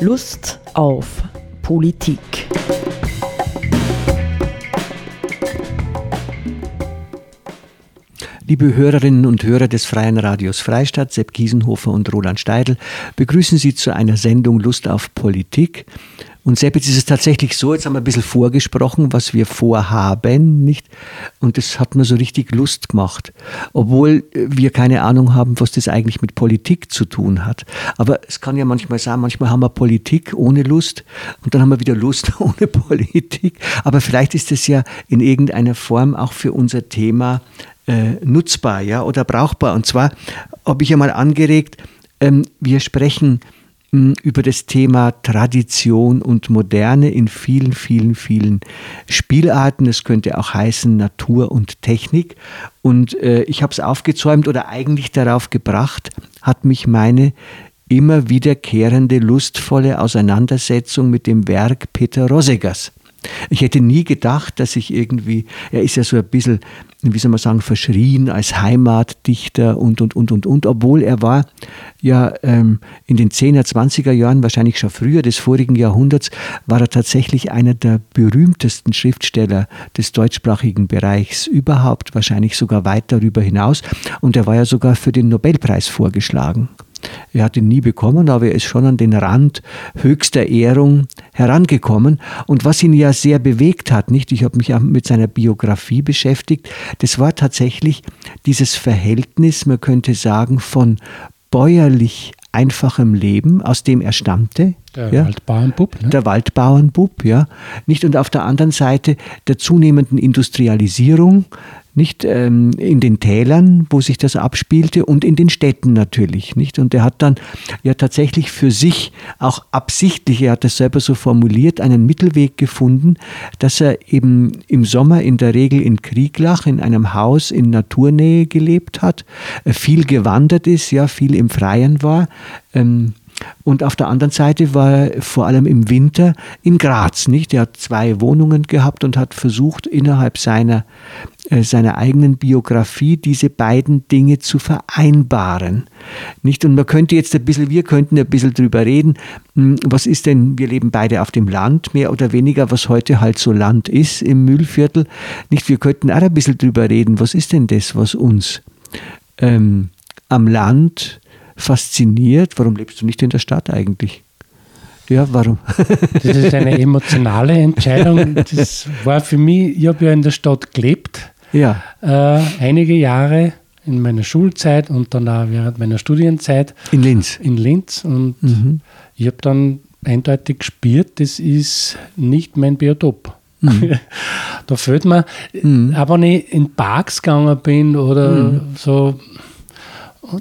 Lust auf Politik. Liebe Hörerinnen und Hörer des Freien Radios Freistadt, Sepp Kiesenhofer und Roland Steidl, begrüßen Sie zu einer Sendung Lust auf Politik. Und jetzt ist es tatsächlich so, jetzt haben wir ein bisschen vorgesprochen, was wir vorhaben, nicht? Und das hat mir so richtig Lust gemacht. Obwohl wir keine Ahnung haben, was das eigentlich mit Politik zu tun hat. Aber es kann ja manchmal sein, manchmal haben wir Politik ohne Lust und dann haben wir wieder Lust ohne Politik. Aber vielleicht ist es ja in irgendeiner Form auch für unser Thema äh, nutzbar ja, oder brauchbar. Und zwar habe ich ja mal angeregt, ähm, wir sprechen über das Thema Tradition und Moderne in vielen, vielen, vielen Spielarten. Es könnte auch heißen Natur und Technik. Und äh, ich habe es aufgezäumt oder eigentlich darauf gebracht, hat mich meine immer wiederkehrende lustvolle Auseinandersetzung mit dem Werk Peter Rosegers. Ich hätte nie gedacht, dass ich irgendwie, er ist ja so ein bisschen wie soll man sagen, verschrien als Heimatdichter und, und, und, und, und, obwohl er war ja ähm, in den 10er, 20er Jahren, wahrscheinlich schon früher des vorigen Jahrhunderts, war er tatsächlich einer der berühmtesten Schriftsteller des deutschsprachigen Bereichs überhaupt, wahrscheinlich sogar weit darüber hinaus. Und er war ja sogar für den Nobelpreis vorgeschlagen. Er hat ihn nie bekommen, aber er ist schon an den Rand höchster Ehrung herangekommen. Und was ihn ja sehr bewegt hat, nicht? Ich habe mich auch mit seiner Biografie beschäftigt. Das war tatsächlich dieses Verhältnis, man könnte sagen, von bäuerlich einfachem Leben, aus dem er stammte. Der ja, Waldbauernbub. Ne? Der Waldbauernbub, ja. Nicht und auf der anderen Seite der zunehmenden Industrialisierung, nicht ähm, in den Tälern, wo sich das abspielte und in den Städten natürlich, nicht? Und er hat dann ja tatsächlich für sich auch absichtlich, er hat das selber so formuliert, einen Mittelweg gefunden, dass er eben im Sommer in der Regel in Krieglach in einem Haus in Naturnähe gelebt hat, äh, viel gewandert ist, ja, viel im Freien war. Ähm, und auf der anderen Seite war er vor allem im Winter in Graz, nicht? Er hat zwei Wohnungen gehabt und hat versucht, innerhalb seiner, äh, seiner eigenen Biografie diese beiden Dinge zu vereinbaren, nicht? Und man könnte jetzt ein bisschen, wir könnten ein bisschen drüber reden, hm, was ist denn, wir leben beide auf dem Land, mehr oder weniger, was heute halt so Land ist im Mühlviertel, nicht? Wir könnten auch ein bisschen drüber reden, was ist denn das, was uns ähm, am Land fasziniert. Warum lebst du nicht in der Stadt eigentlich? Ja, warum? Das ist eine emotionale Entscheidung. Das war für mich, ich habe ja in der Stadt gelebt. Ja. Äh, einige Jahre in meiner Schulzeit und dann auch während meiner Studienzeit. In Linz. In Linz. Und mhm. ich habe dann eindeutig gespürt, das ist nicht mein Biotop. Mhm. da fehlt mir, mhm. aber wenn ich in Parks gegangen bin oder mhm. so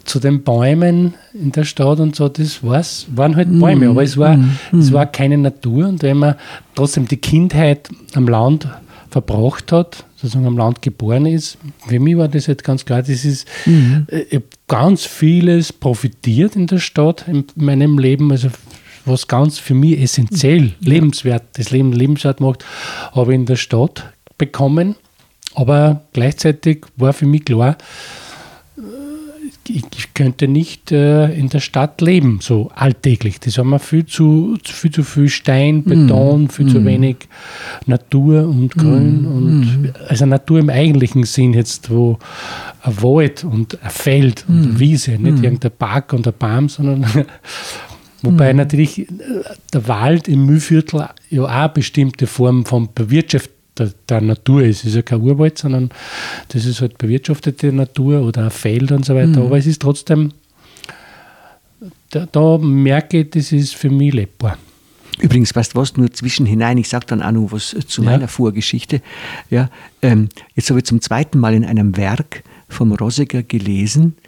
zu den Bäumen in der Stadt und so, das war's, waren halt Bäume, mm, aber es war, mm, es war keine Natur. Und wenn man trotzdem die Kindheit am Land verbracht hat, sozusagen am Land geboren ist, für mich war das halt ganz klar, das ist, mm. ich habe ganz vieles profitiert in der Stadt, in meinem Leben, also was ganz für mich essentiell, lebenswert, das Leben lebenswert macht, habe ich in der Stadt bekommen. Aber gleichzeitig war für mich klar, ich könnte nicht äh, in der Stadt leben, so alltäglich. Das haben wir viel zu viel, zu viel Stein, Beton, mm. viel mm. zu wenig Natur und Grün. Mm. Und, mm. also Natur im eigentlichen Sinn jetzt, wo ein Wald und ein Feld und eine. Wiese, nicht irgendein Park und ein Baum, sondern Wobei natürlich äh, der Wald im Mühlviertel ja auch eine bestimmte Form von Bewirtschaftung der, der Natur ist. Es ist ja kein Urwald, sondern das ist halt bewirtschaftete Natur oder ein Feld und so weiter. Mhm. Aber es ist trotzdem, da, da, merke ich, das ist für mich lebbar. Übrigens, weißt du was, nur zwischenhinein, ich sage dann auch noch was zu ja. meiner Vorgeschichte. Ja, ähm, jetzt habe ich zum zweiten Mal in einem Werk vom Rossiger gelesen, äh,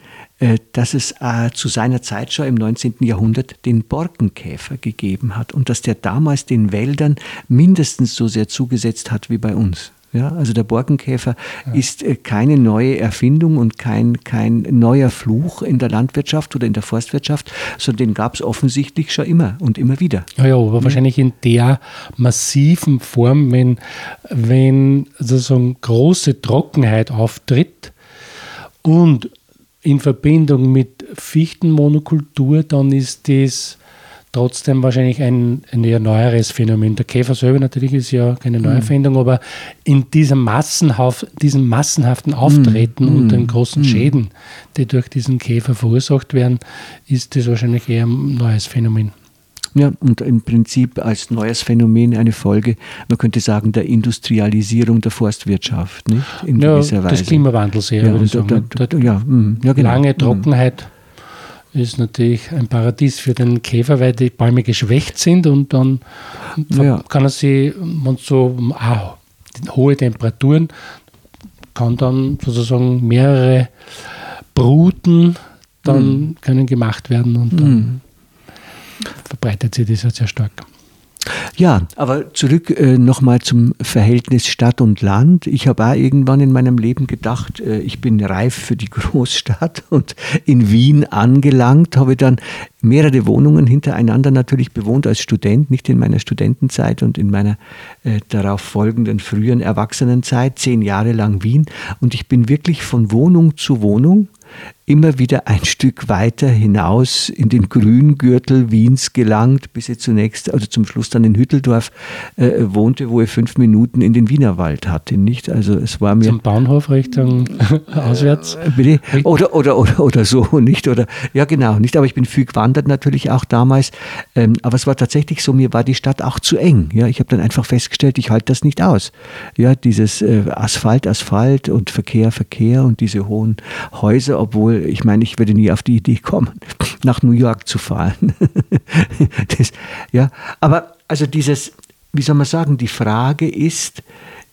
dass es äh, zu seiner Zeit schon im 19. Jahrhundert den Borkenkäfer gegeben hat und dass der damals den Wäldern mindestens so sehr zugesetzt hat wie bei uns. Ja, also der Borkenkäfer ja. ist äh, keine neue Erfindung und kein, kein neuer Fluch in der Landwirtschaft oder in der Forstwirtschaft, sondern den gab es offensichtlich schon immer und immer wieder. Ja, ja aber ja. wahrscheinlich in der massiven Form, wenn, wenn sozusagen große Trockenheit auftritt und in Verbindung mit Fichtenmonokultur, dann ist das trotzdem wahrscheinlich ein, ein eher neueres Phänomen. Der Käfer selber natürlich ist ja keine Neuerfindung, mhm. aber in diesem, Massenhauf, diesem massenhaften Auftreten mhm. und den großen mhm. Schäden, die durch diesen Käfer verursacht werden, ist das wahrscheinlich eher ein neues Phänomen. Ja, und im Prinzip als neues Phänomen eine Folge, man könnte sagen, der Industrialisierung der Forstwirtschaft, nicht? In ja, gewisser Weise. des Klimawandels eher, ja, würde ich sagen. Da, da, ja, mm, ja, genau. Lange mm. Trockenheit ist natürlich ein Paradies für den Käfer, weil die Bäume geschwächt sind und dann ja. kann er sie, wenn so ah, hohe Temperaturen, kann dann sozusagen mehrere Bruten dann mm. können gemacht werden und dann verbreitet sich das ja sehr stark. Ja, aber zurück äh, nochmal zum Verhältnis Stadt und Land. Ich habe auch irgendwann in meinem Leben gedacht, äh, ich bin reif für die Großstadt und in Wien angelangt, habe dann mehrere Wohnungen hintereinander natürlich bewohnt als Student, nicht in meiner Studentenzeit und in meiner äh, darauf folgenden frühen Erwachsenenzeit, zehn Jahre lang Wien. Und ich bin wirklich von Wohnung zu Wohnung immer wieder ein Stück weiter hinaus in den Grüngürtel Wiens gelangt, bis er zunächst, also zum Schluss dann in Hütteldorf äh, wohnte, wo er fünf Minuten in den Wienerwald hatte. Nicht? Also es war mir zum Bahnhof Richtung auswärts. Äh, bitte? Oder, oder, oder, oder so, nicht? Oder ja genau, nicht. Aber ich bin viel gewandert natürlich auch damals. Ähm, aber es war tatsächlich so, mir war die Stadt auch zu eng. Ja, ich habe dann einfach festgestellt, ich halte das nicht aus. Ja, dieses äh, Asphalt, Asphalt und Verkehr, Verkehr und diese hohen Häuser, obwohl ich meine, ich würde nie auf die Idee kommen, nach New York zu fahren. das, ja, aber also dieses, wie soll man sagen, die Frage ist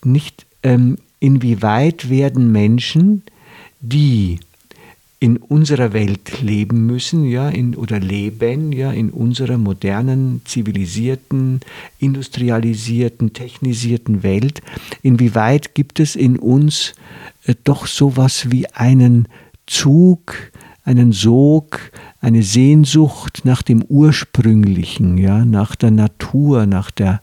nicht, ähm, inwieweit werden Menschen, die in unserer Welt leben müssen, ja, in, oder leben, ja, in unserer modernen, zivilisierten, industrialisierten, technisierten Welt, inwieweit gibt es in uns äh, doch sowas wie einen Zug, einen Sog, eine Sehnsucht nach dem Ursprünglichen, ja, nach der Natur, nach der,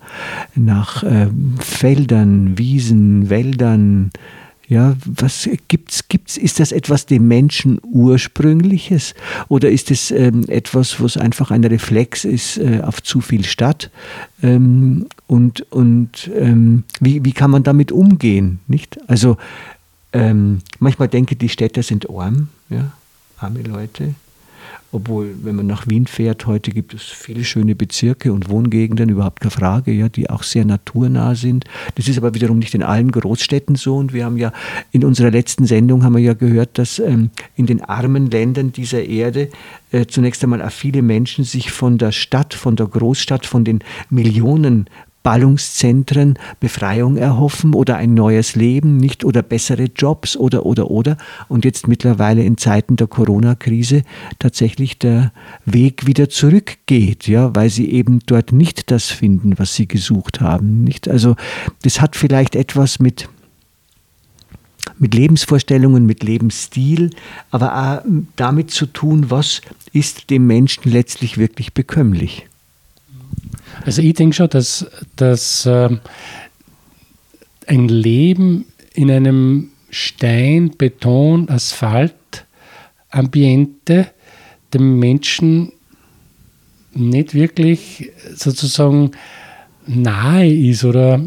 nach äh, Feldern, Wiesen, Wäldern. Ja, was gibt's, gibt's, ist das etwas dem Menschen Ursprüngliches oder ist es ähm, etwas, was einfach ein Reflex ist äh, auf zu viel Stadt? Ähm, und und ähm, wie, wie kann man damit umgehen? Nicht? Also ähm, manchmal denke ich, die Städter sind arm, ja, arme Leute. Obwohl, wenn man nach Wien fährt, heute gibt es viele schöne Bezirke und Wohngegenden, überhaupt keine Frage, ja, die auch sehr naturnah sind. Das ist aber wiederum nicht in allen Großstädten so. Und wir haben ja in unserer letzten Sendung haben wir ja gehört, dass ähm, in den armen Ländern dieser Erde äh, zunächst einmal viele Menschen sich von der Stadt, von der Großstadt, von den Millionen Ballungszentren Befreiung erhoffen oder ein neues Leben, nicht oder bessere Jobs oder oder oder und jetzt mittlerweile in Zeiten der Corona-Krise tatsächlich der Weg wieder zurückgeht, ja, weil sie eben dort nicht das finden, was sie gesucht haben, nicht? Also das hat vielleicht etwas mit mit Lebensvorstellungen, mit Lebensstil, aber auch damit zu tun, was ist dem Menschen letztlich wirklich bekömmlich. Also ich denke schon, dass, dass äh, ein Leben in einem Stein, Beton, Asphalt, Ambiente dem Menschen nicht wirklich sozusagen nahe ist oder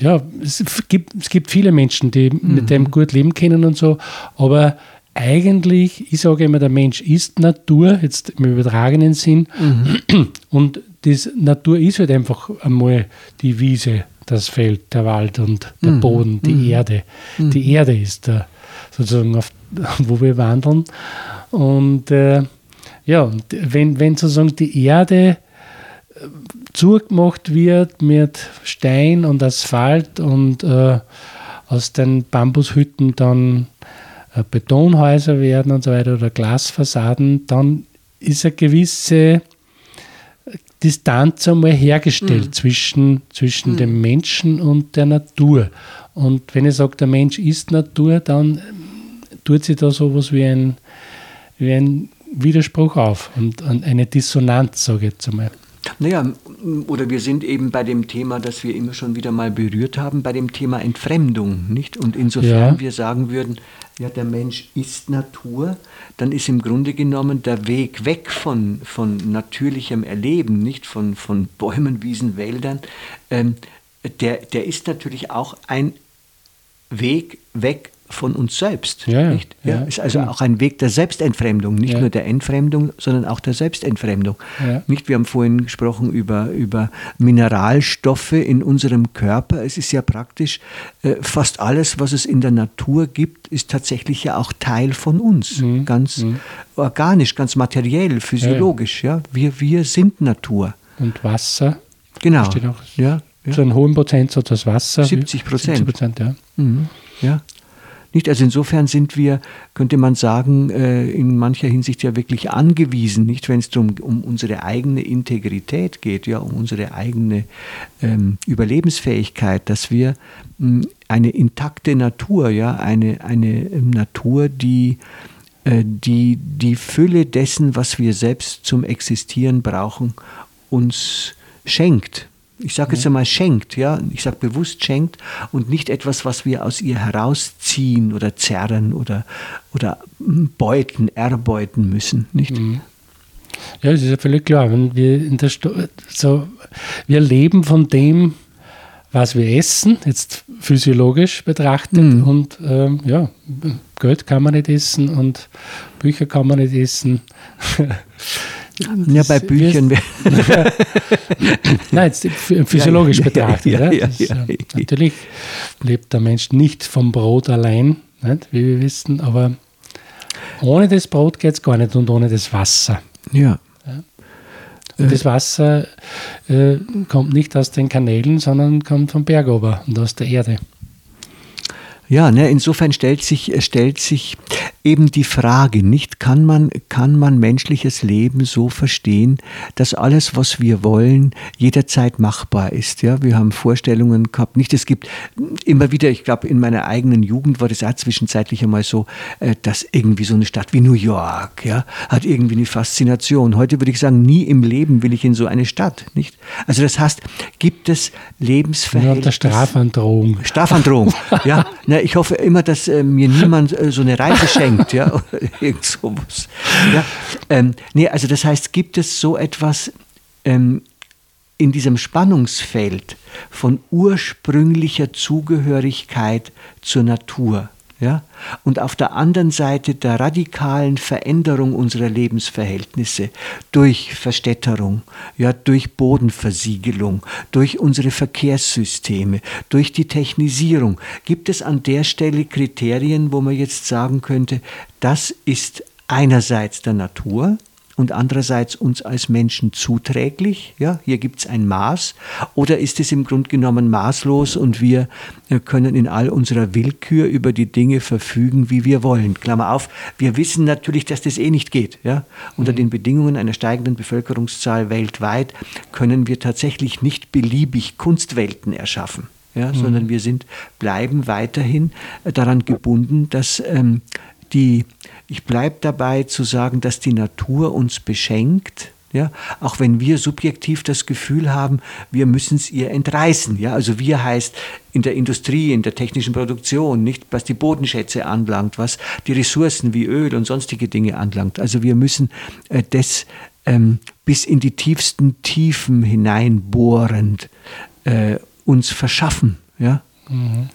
ja, es gibt, es gibt viele Menschen, die mhm. mit dem gut leben können und so, aber eigentlich, ich sage immer, der Mensch ist Natur, jetzt im übertragenen Sinn, mhm. und die Natur ist halt einfach einmal die Wiese, das Feld, der Wald und der mhm. Boden, die mhm. Erde. Mhm. Die Erde ist da sozusagen, auf, wo wir wandeln. Und äh, ja, wenn, wenn sozusagen die Erde äh, zugemacht wird mit Stein und Asphalt und äh, aus den Bambushütten dann äh, Betonhäuser werden und so weiter oder Glasfassaden, dann ist eine gewisse Distanz einmal hergestellt mhm. zwischen, zwischen mhm. dem Menschen und der Natur. Und wenn ich sage, der Mensch ist Natur, dann tut sich da sowas wie ein, wie ein Widerspruch auf und eine Dissonanz, sage ich jetzt einmal. Naja, oder wir sind eben bei dem Thema, das wir immer schon wieder mal berührt haben, bei dem Thema Entfremdung, nicht? Und insofern ja. wir sagen würden, ja, der Mensch ist Natur, dann ist im Grunde genommen der Weg weg von, von natürlichem Erleben, nicht von, von Bäumen, Wiesen, Wäldern, ähm, der, der ist natürlich auch ein Weg weg von uns selbst. Ja, nicht? Ja, ist also ja. auch ein Weg der Selbstentfremdung, nicht nur der Entfremdung, sondern auch der Selbstentfremdung. Nicht? Wir haben vorhin gesprochen über, über Mineralstoffe in unserem Körper. Es ist ja praktisch, äh, fast alles, was es in der Natur gibt, ist tatsächlich ja auch Teil von uns. Mhm. Ganz mhm. organisch, ganz materiell, physiologisch. Ja. Wir, wir sind Natur. Und Wasser. Genau. Steht auch ja, Zu einem hohen Prozentsatz das Wasser. 70 Prozent. 70 Prozent, ja. Mhm. ja. Nicht? Also insofern sind wir, könnte man sagen, äh, in mancher Hinsicht ja wirklich angewiesen, nicht wenn es um, um unsere eigene Integrität geht, ja, um unsere eigene ähm, Überlebensfähigkeit, dass wir mh, eine intakte Natur, ja, eine, eine ähm, Natur, die äh, die die Fülle dessen, was wir selbst zum Existieren brauchen, uns schenkt ich sage jetzt einmal schenkt, ja, ich sage bewusst schenkt und nicht etwas, was wir aus ihr herausziehen oder zerren oder, oder beuten, erbeuten müssen, nicht? Mhm. Ja, das ist ja völlig klar. Wenn wir, in der so, wir leben von dem, was wir essen, jetzt physiologisch betrachtet. Mhm. Und ähm, ja, Geld kann man nicht essen und Bücher kann man nicht essen. Ja, bei Büchern. Nein, jetzt physiologisch ja, betrachtet. Ja, ja, ja, natürlich lebt der Mensch nicht vom Brot allein, nicht, wie wir wissen, aber ohne das Brot geht es gar nicht und ohne das Wasser. Ja. Und das Wasser äh, kommt nicht aus den Kanälen, sondern kommt vom Berg ober und aus der Erde. Ja, ne, insofern stellt sich, stellt sich eben die Frage, nicht kann man, kann man menschliches Leben so verstehen, dass alles, was wir wollen, jederzeit machbar ist. Ja, wir haben Vorstellungen gehabt, nicht, es gibt immer wieder, ich glaube, in meiner eigenen Jugend war das auch zwischenzeitlich einmal so, äh, dass irgendwie so eine Stadt wie New York, ja, hat irgendwie eine Faszination. Heute würde ich sagen, nie im Leben will ich in so eine Stadt, nicht? Also das heißt, gibt es Lebensverhältnisse. Strafandrohung. Strafandrohung, ja. Na, ich hoffe immer, dass äh, mir niemand äh, so eine Reise schenkt, ja, oder irgend sowas. Ja. Ähm, nee, also das heißt, gibt es so etwas ähm, in diesem Spannungsfeld von ursprünglicher Zugehörigkeit zur Natur? Ja? Und auf der anderen Seite der radikalen Veränderung unserer Lebensverhältnisse durch Verstädterung, ja, durch Bodenversiegelung, durch unsere Verkehrssysteme, durch die Technisierung, gibt es an der Stelle Kriterien, wo man jetzt sagen könnte, das ist einerseits der Natur, und andererseits uns als Menschen zuträglich? Ja, hier gibt es ein Maß. Oder ist es im Grunde genommen maßlos und wir äh, können in all unserer Willkür über die Dinge verfügen, wie wir wollen? Klammer auf, wir wissen natürlich, dass das eh nicht geht. Ja? Unter mhm. den Bedingungen einer steigenden Bevölkerungszahl weltweit können wir tatsächlich nicht beliebig Kunstwelten erschaffen. Ja, mhm. sondern wir sind, bleiben weiterhin äh, daran gebunden, dass ähm, die, ich bleibe dabei zu sagen, dass die Natur uns beschenkt, ja, auch wenn wir subjektiv das Gefühl haben, wir müssen es ihr entreißen. Ja, also wir heißt in der Industrie, in der technischen Produktion, nicht was die Bodenschätze anlangt, was die Ressourcen wie Öl und sonstige Dinge anlangt. Also wir müssen äh, das ähm, bis in die tiefsten Tiefen hineinbohrend äh, uns verschaffen. Ja. Mhm.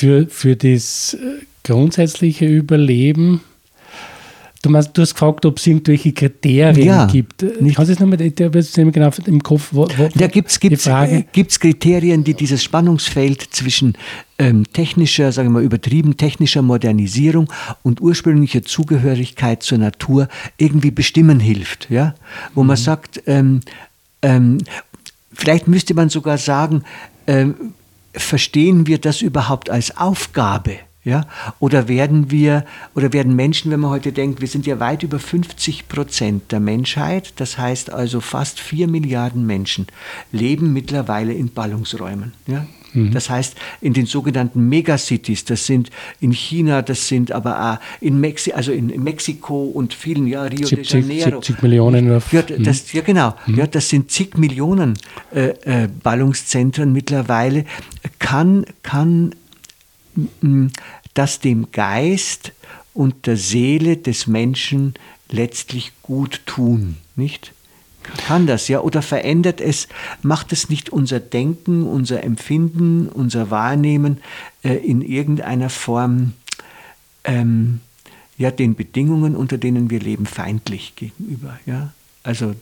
Für, für das grundsätzliche Überleben Du, meinst, du hast gefragt, ob es irgendwelche Kriterien ja, gibt. Nicht. Kannst du es nochmal, ich habe jetzt nicht genau im Kopf. Wo, wo, da gibt es äh, Kriterien, die dieses Spannungsfeld zwischen ähm, technischer, sagen wir mal übertrieben, technischer Modernisierung und ursprünglicher Zugehörigkeit zur Natur irgendwie bestimmen hilft. Ja? Wo mhm. man sagt, ähm, ähm, vielleicht müsste man sogar sagen, ähm, verstehen wir das überhaupt als Aufgabe? Ja? Oder werden wir, oder werden Menschen, wenn man heute denkt, wir sind ja weit über 50 Prozent der Menschheit, das heißt also fast 4 Milliarden Menschen, leben mittlerweile in Ballungsräumen. Ja? Mhm. Das heißt, in den sogenannten Megacities, das sind in China, das sind aber auch in, Mexi also in Mexiko und vielen, ja, Rio 70, de Janeiro. 70 Millionen. Auf, ja, das, mhm. ja, genau. Mhm. Ja, das sind zig Millionen äh, äh, Ballungszentren mittlerweile. Kann, kann das dem Geist und der Seele des Menschen letztlich gut tun, nicht? Kann das, ja? Oder verändert es, macht es nicht unser Denken, unser Empfinden, unser Wahrnehmen äh, in irgendeiner Form ähm, ja, den Bedingungen, unter denen wir leben, feindlich gegenüber? Ja? Also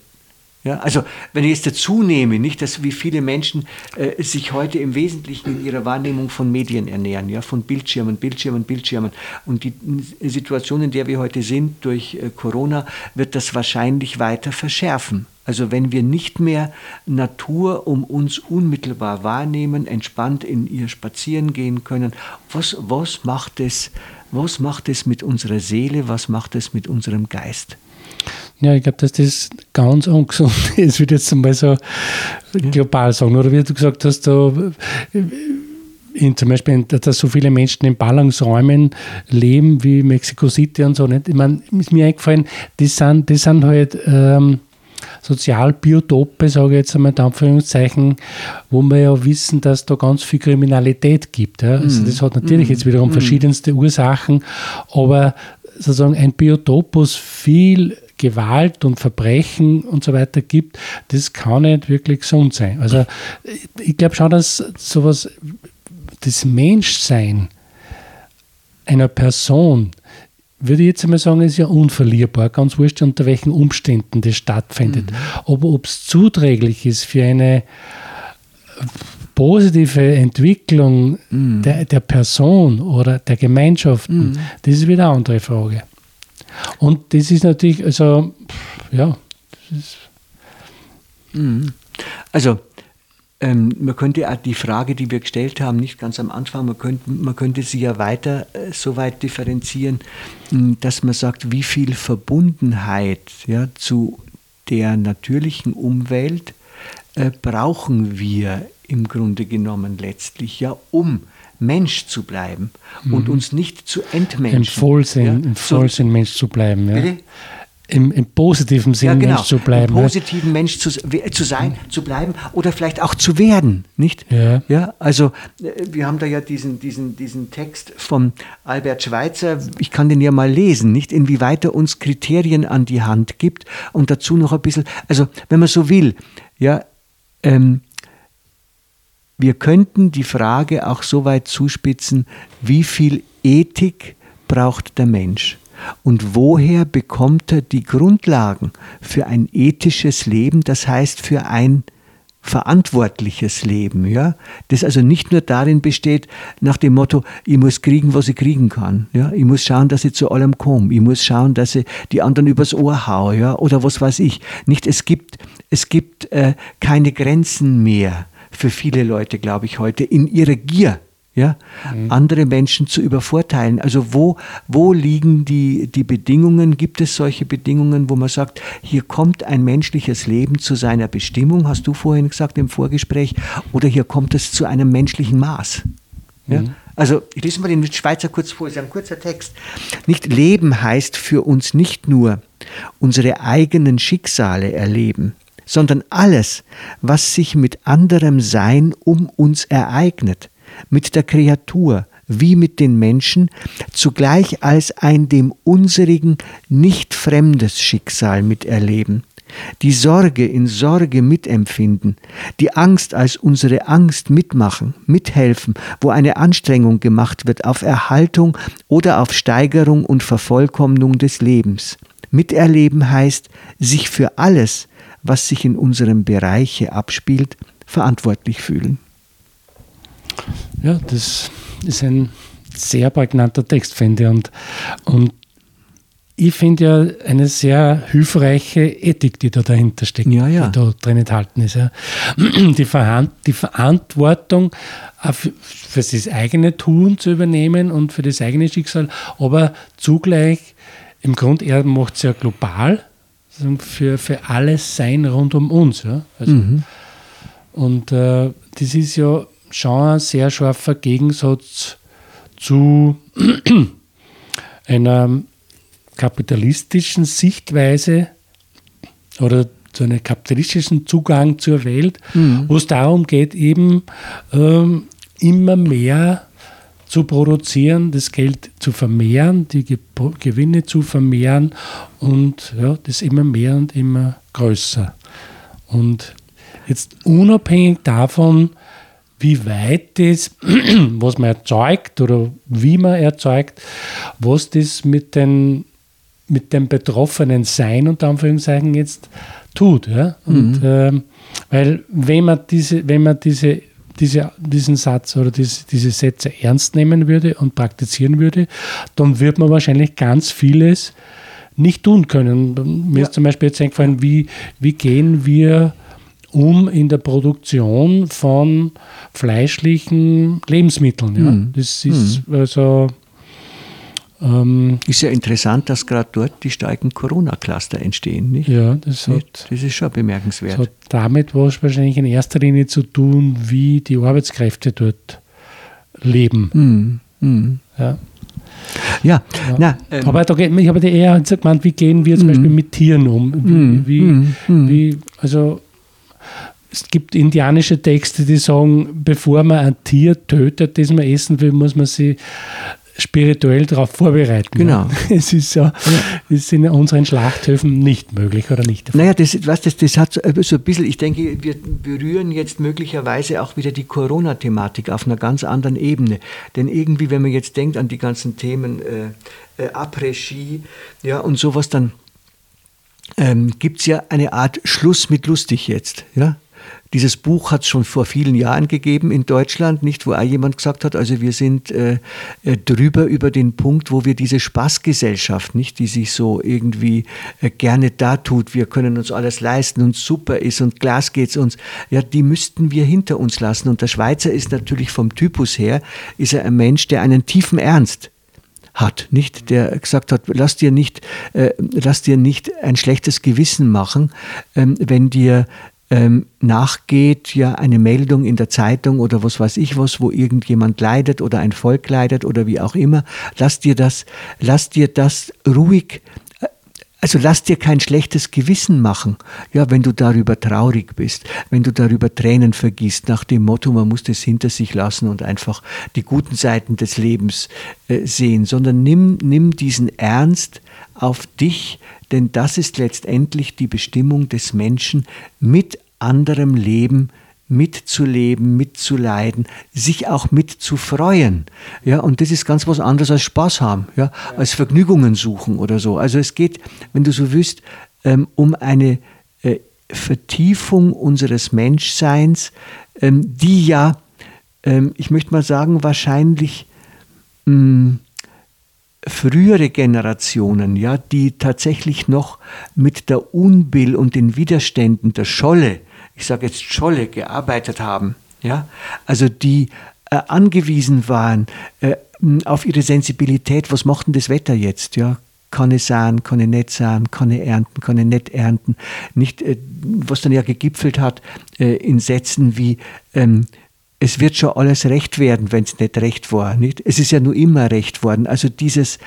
ja, also wenn ich jetzt dazu nehme, nicht, dass wie viele Menschen äh, sich heute im Wesentlichen in ihrer Wahrnehmung von Medien ernähren, ja, von Bildschirmen, Bildschirmen, Bildschirmen. Und die Situation, in der wir heute sind durch äh, Corona, wird das wahrscheinlich weiter verschärfen. Also wenn wir nicht mehr Natur um uns unmittelbar wahrnehmen, entspannt in ihr spazieren gehen können, was, was, macht es, was macht es mit unserer Seele, was macht es mit unserem Geist? Ja, ich glaube, dass das ganz ungesund ist, würde ich jetzt mal so global sagen. Oder wie du gesagt hast, da, in, zum Beispiel, dass so viele Menschen in Ballungsräumen leben wie Mexico City und so. Nicht? Ich meine, ist mir eingefallen, das sind, das sind halt ähm, Sozialbiotope, sage ich jetzt einmal in Anführungszeichen, wo wir ja wissen, dass da ganz viel Kriminalität gibt. Ja? Also mhm. das hat natürlich jetzt wiederum mm. verschiedenste Ursachen, aber sozusagen ein Biotop, wo es viel Gewalt und Verbrechen und so weiter gibt, das kann nicht wirklich gesund sein. Also ich glaube schon, dass sowas, das Menschsein einer Person, würde ich jetzt einmal sagen, ist ja unverlierbar, ganz wurscht, unter welchen Umständen das stattfindet. Mhm. Aber ob es zuträglich ist für eine positive Entwicklung mhm. der, der, Person oder der Gemeinschaften, mhm. das ist wieder eine andere Frage. Und das ist natürlich, also, ja. Mhm. Also, ähm, man könnte auch die Frage, die wir gestellt haben, nicht ganz am Anfang, man könnte, man könnte sie ja weiter äh, so weit differenzieren, dass man sagt, wie viel Verbundenheit ja, zu der natürlichen Umwelt äh, brauchen wir im Grunde genommen letztlich, ja, um Mensch zu bleiben mhm. und uns nicht zu entmenschen. Im Vollsinn, ja? im Vollsinn so, Mensch zu bleiben. Ja. Im, Im, positiven Sinn ja, genau. Mensch zu bleiben. Im positiven Mensch zu, zu sein, mhm. zu bleiben oder vielleicht auch zu werden, nicht? Ja. ja also äh, wir haben da ja diesen, diesen, diesen Text von Albert Schweitzer, ich kann den ja mal lesen, nicht? Inwieweit er uns Kriterien an die Hand gibt und dazu noch ein bisschen, also wenn man so will, ja, ähm, wir könnten die Frage auch so weit zuspitzen, wie viel Ethik braucht der Mensch? Und woher bekommt er die Grundlagen für ein ethisches Leben, das heißt für ein verantwortliches Leben, ja, das also nicht nur darin besteht, nach dem Motto, ich muss kriegen, was ich kriegen kann, ja, ich muss schauen, dass ich zu allem komme, ich muss schauen, dass ich die anderen übers Ohr haue, ja, oder was weiß ich. Nicht, es gibt, es gibt äh, keine Grenzen mehr für viele Leute, glaube ich, heute in ihrer Gier. Ja, mhm. andere Menschen zu übervorteilen. Also wo, wo liegen die, die Bedingungen? Gibt es solche Bedingungen, wo man sagt, hier kommt ein menschliches Leben zu seiner Bestimmung, hast du vorhin gesagt im Vorgespräch, oder hier kommt es zu einem menschlichen Maß? Ja? Mhm. Also ich lese mal den Schweizer kurz vor, es ist ein kurzer Text. Nicht Leben heißt für uns nicht nur unsere eigenen Schicksale erleben, sondern alles, was sich mit anderem Sein um uns ereignet, mit der Kreatur wie mit den Menschen, zugleich als ein dem unserigen nicht fremdes Schicksal miterleben, die Sorge in Sorge mitempfinden, die Angst als unsere Angst mitmachen, mithelfen, wo eine Anstrengung gemacht wird auf Erhaltung oder auf Steigerung und Vervollkommnung des Lebens. Miterleben heißt, sich für alles, was sich in unserem Bereiche abspielt, verantwortlich fühlen. Ja, das ist ein sehr prägnanter Text, finde ich. Und, und ich finde ja eine sehr hilfreiche Ethik, die da dahinter steckt, ja, ja. die da drin enthalten ist. Ja. Die, die, Verantwortung für, für das eigene Tun zu übernehmen und für das eigene Schicksal, aber zugleich im Grunde, er macht es ja global, für, für alles Sein rund um uns. Ja. Also, mhm. Und äh, das ist ja schon ein sehr scharfer Gegensatz zu einer kapitalistischen Sichtweise oder zu einem kapitalistischen Zugang zur Welt, mhm. wo es darum geht, eben ähm, immer mehr zu produzieren, das Geld zu vermehren, die Ge Gewinne zu vermehren und ja, das immer mehr und immer größer. Und jetzt unabhängig davon, wie weit das, was man erzeugt oder wie man erzeugt, was das mit, den, mit dem betroffenen Sein unter Anführungszeichen jetzt tut. Ja? Und, mhm. ähm, weil wenn man diese, wenn man diese, diese, diesen Satz oder diese, diese Sätze ernst nehmen würde und praktizieren würde, dann wird man wahrscheinlich ganz vieles nicht tun können. Mir ja. ist zum Beispiel jetzt eingefallen, wie, wie gehen wir um in der Produktion von fleischlichen Lebensmitteln. Ja. Mhm. Das ist mhm. also. Ähm, ist ja interessant, dass gerade dort die starken Corona-Cluster entstehen. Nicht? Ja, das, hat, das ist schon bemerkenswert. Das hat damit was wahrscheinlich in erster Linie zu tun, wie die Arbeitskräfte dort leben. Mhm. mhm. Ja. Ja, ja. Na, ähm, aber da ich habe eher gemeint, wie gehen wir zum mhm. Beispiel mit Tieren um? Wie, mhm. wie, wie, also es gibt indianische Texte, die sagen, bevor man ein Tier tötet, das man essen will, muss man sich spirituell darauf vorbereiten. Genau. Es ist so, das ist in unseren Schlachthöfen nicht möglich oder nicht. Naja, das, was, das, das hat so, so ein bisschen, ich denke, wir berühren jetzt möglicherweise auch wieder die Corona-Thematik auf einer ganz anderen Ebene. Denn irgendwie, wenn man jetzt denkt an die ganzen Themen äh, äh, Après-Ski ja, und sowas, dann ähm, gibt es ja eine Art Schluss mit lustig jetzt. Ja? Dieses Buch hat es schon vor vielen Jahren gegeben in Deutschland, nicht, wo auch jemand gesagt hat, also wir sind äh, äh, drüber über den Punkt, wo wir diese Spaßgesellschaft, nicht, die sich so irgendwie äh, gerne da tut, wir können uns alles leisten und super ist und Glas geht's uns, ja, die müssten wir hinter uns lassen. Und der Schweizer ist natürlich vom Typus her, ist er ein Mensch, der einen tiefen Ernst hat, nicht, der gesagt hat, lass dir nicht, äh, lass dir nicht ein schlechtes Gewissen machen, ähm, wenn dir ähm, nachgeht, ja eine Meldung in der Zeitung oder was weiß ich was, wo irgendjemand leidet oder ein Volk leidet oder wie auch immer, lass dir das, lass dir das ruhig also lass dir kein schlechtes Gewissen machen, ja, wenn du darüber traurig bist, wenn du darüber Tränen vergisst, nach dem Motto, man muss das hinter sich lassen und einfach die guten Seiten des Lebens äh, sehen, sondern nimm, nimm diesen Ernst auf dich, denn das ist letztendlich die Bestimmung des Menschen, mit anderem Leben mitzuleben, mitzuleiden, sich auch mitzufreuen. Ja, und das ist ganz was anderes als Spaß haben, ja, als Vergnügungen suchen oder so. Also es geht, wenn du so willst, ähm, um eine äh, Vertiefung unseres Menschseins, ähm, die ja, ähm, ich möchte mal sagen, wahrscheinlich mm, frühere Generationen, ja, die tatsächlich noch mit der Unbill und den Widerständen der Scholle, ich sage jetzt Scholle, gearbeitet haben, ja, also die äh, angewiesen waren äh, auf ihre Sensibilität, was macht denn das Wetter jetzt, ja, kann es sein, kann es nicht sein, kann es ernten, kann es nicht ernten, nicht, äh, was dann ja gegipfelt hat äh, in Sätzen wie, ähm, es wird schon alles recht werden, wenn es nicht recht war. Nicht? Es ist ja nur immer recht worden. Also dieses,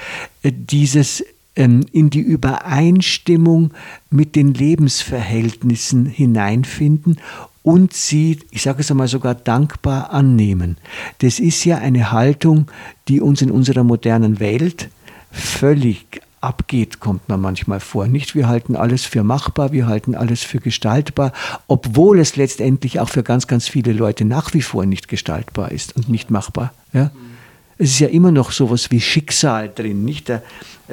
äh, dieses ähm, in die Übereinstimmung mit den Lebensverhältnissen hineinfinden und sie, ich sage es einmal sogar dankbar annehmen. Das ist ja eine Haltung, die uns in unserer modernen Welt völlig abgeht, kommt man manchmal vor. Nicht, wir halten alles für machbar, wir halten alles für gestaltbar, obwohl es letztendlich auch für ganz, ganz viele Leute nach wie vor nicht gestaltbar ist und nicht machbar. Ja? Es ist ja immer noch sowas wie Schicksal drin, nicht? Der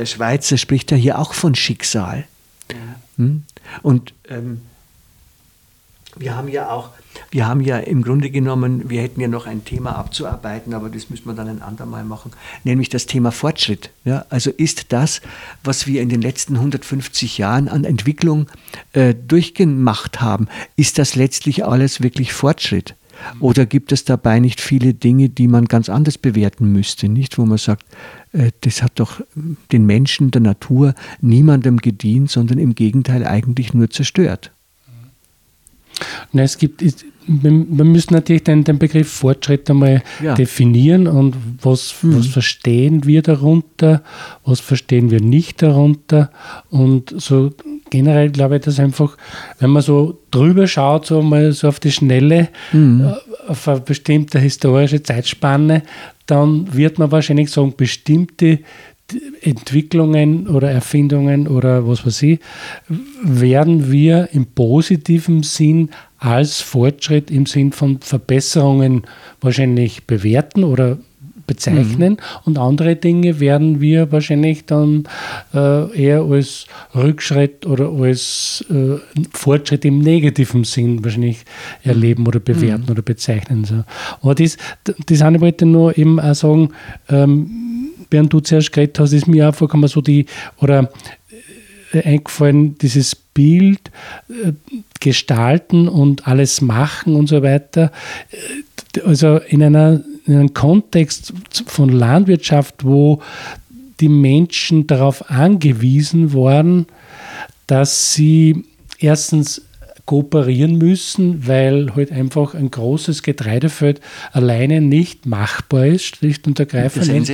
Schweizer spricht ja hier auch von Schicksal. Hm? Und ähm, wir haben ja auch, wir haben ja im Grunde genommen, wir hätten ja noch ein Thema abzuarbeiten, aber das müssen wir dann ein andermal machen, nämlich das Thema Fortschritt. Ja, also ist das, was wir in den letzten 150 Jahren an Entwicklung äh, durchgemacht haben, ist das letztlich alles wirklich Fortschritt? Oder gibt es dabei nicht viele Dinge, die man ganz anders bewerten müsste, nicht? Wo man sagt, äh, das hat doch den Menschen, der Natur niemandem gedient, sondern im Gegenteil eigentlich nur zerstört. Na, es gibt, wir müssen natürlich den, den Begriff Fortschritt einmal ja. definieren und was, mhm. was verstehen wir darunter, was verstehen wir nicht darunter und so generell glaube ich, dass einfach, wenn man so drüber schaut, so mal so auf die Schnelle, mhm. Äh, auf eine bestimmte historische Zeitspanne, dann wird man wahrscheinlich sagen, bestimmte Entwicklungen oder Erfindungen oder was weiß ich, werden wir im positiven Sinn als Fortschritt im Sinn von Verbesserungen wahrscheinlich bewerten oder bezeichnen mhm. und andere Dinge werden wir wahrscheinlich dann äh, eher als Rückschritt oder als äh, Fortschritt im negativen Sinn wahrscheinlich erleben oder bewerten mhm. oder bezeichnen. So. Aber das, das eine wollte nur eben auch sagen, ähm, während du zuerst geredet hast, ist mir auch vorgekommen, so die, oder äh, eingefallen, dieses Bild, äh, gestalten und alles machen und so weiter. Äh, also in, einer, in einem Kontext von Landwirtschaft, wo die Menschen darauf angewiesen waren, dass sie erstens kooperieren müssen, weil halt einfach ein großes Getreidefeld alleine nicht machbar ist, schlicht und ergreifend.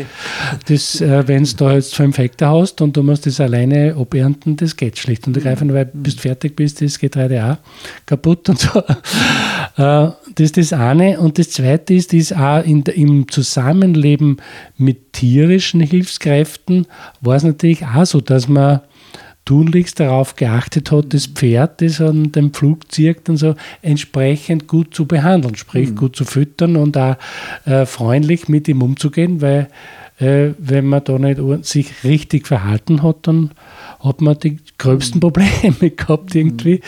Das, äh, wenn du da jetzt fünf Hektar hast und du musst das alleine abernten, das geht schlicht und ergreifend, weil bis du fertig bist, ist das Getreide auch kaputt und so. Äh, das ist das eine. Und das zweite ist, ist auch in, im Zusammenleben mit tierischen Hilfskräften war es natürlich auch so, dass man tunlichst darauf geachtet hat, das Pferd, das an dem Flug zirkt und so, entsprechend gut zu behandeln, sprich mhm. gut zu füttern und auch äh, freundlich mit ihm umzugehen, weil äh, wenn man da nicht sich richtig verhalten hat, dann hat man die gröbsten mhm. Probleme gehabt, irgendwie,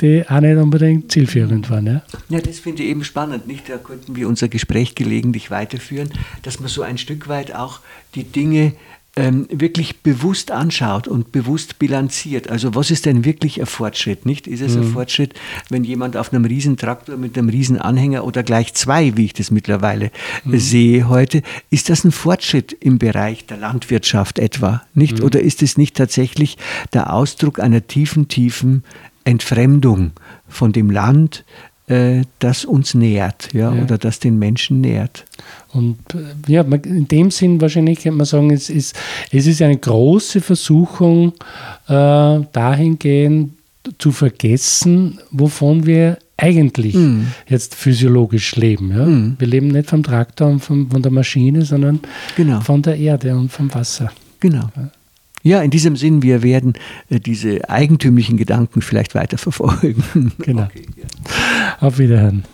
die auch nicht unbedingt zielführend waren. Ja, ja das finde ich eben spannend. Nicht? Da könnten wir unser Gespräch gelegentlich weiterführen, dass man so ein Stück weit auch die Dinge ähm, wirklich bewusst anschaut und bewusst bilanziert. Also was ist denn wirklich ein Fortschritt? Nicht? Ist es mhm. ein Fortschritt, wenn jemand auf einem Riesentraktor mit einem Riesenanhänger oder gleich zwei, wie ich das mittlerweile mhm. sehe heute, ist das ein Fortschritt im Bereich der Landwirtschaft etwa? Nicht? Mhm. Oder ist es nicht tatsächlich der Ausdruck einer tiefen, tiefen Entfremdung von dem Land, äh, das uns nährt ja, ja, oder das den Menschen nährt. Und äh, ja, in dem Sinn wahrscheinlich kann man sagen, es ist, es ist eine große Versuchung, äh, dahingehend zu vergessen, wovon wir eigentlich mm. jetzt physiologisch leben. Ja? Mm. Wir leben nicht vom Traktor und vom, von der Maschine, sondern genau. von der Erde und vom Wasser. Genau. Ja. In diesem Sinn, wir werden äh, diese eigentümlichen Gedanken vielleicht weiter verfolgen. Genau. Okay, ja. Auf Wiederhören.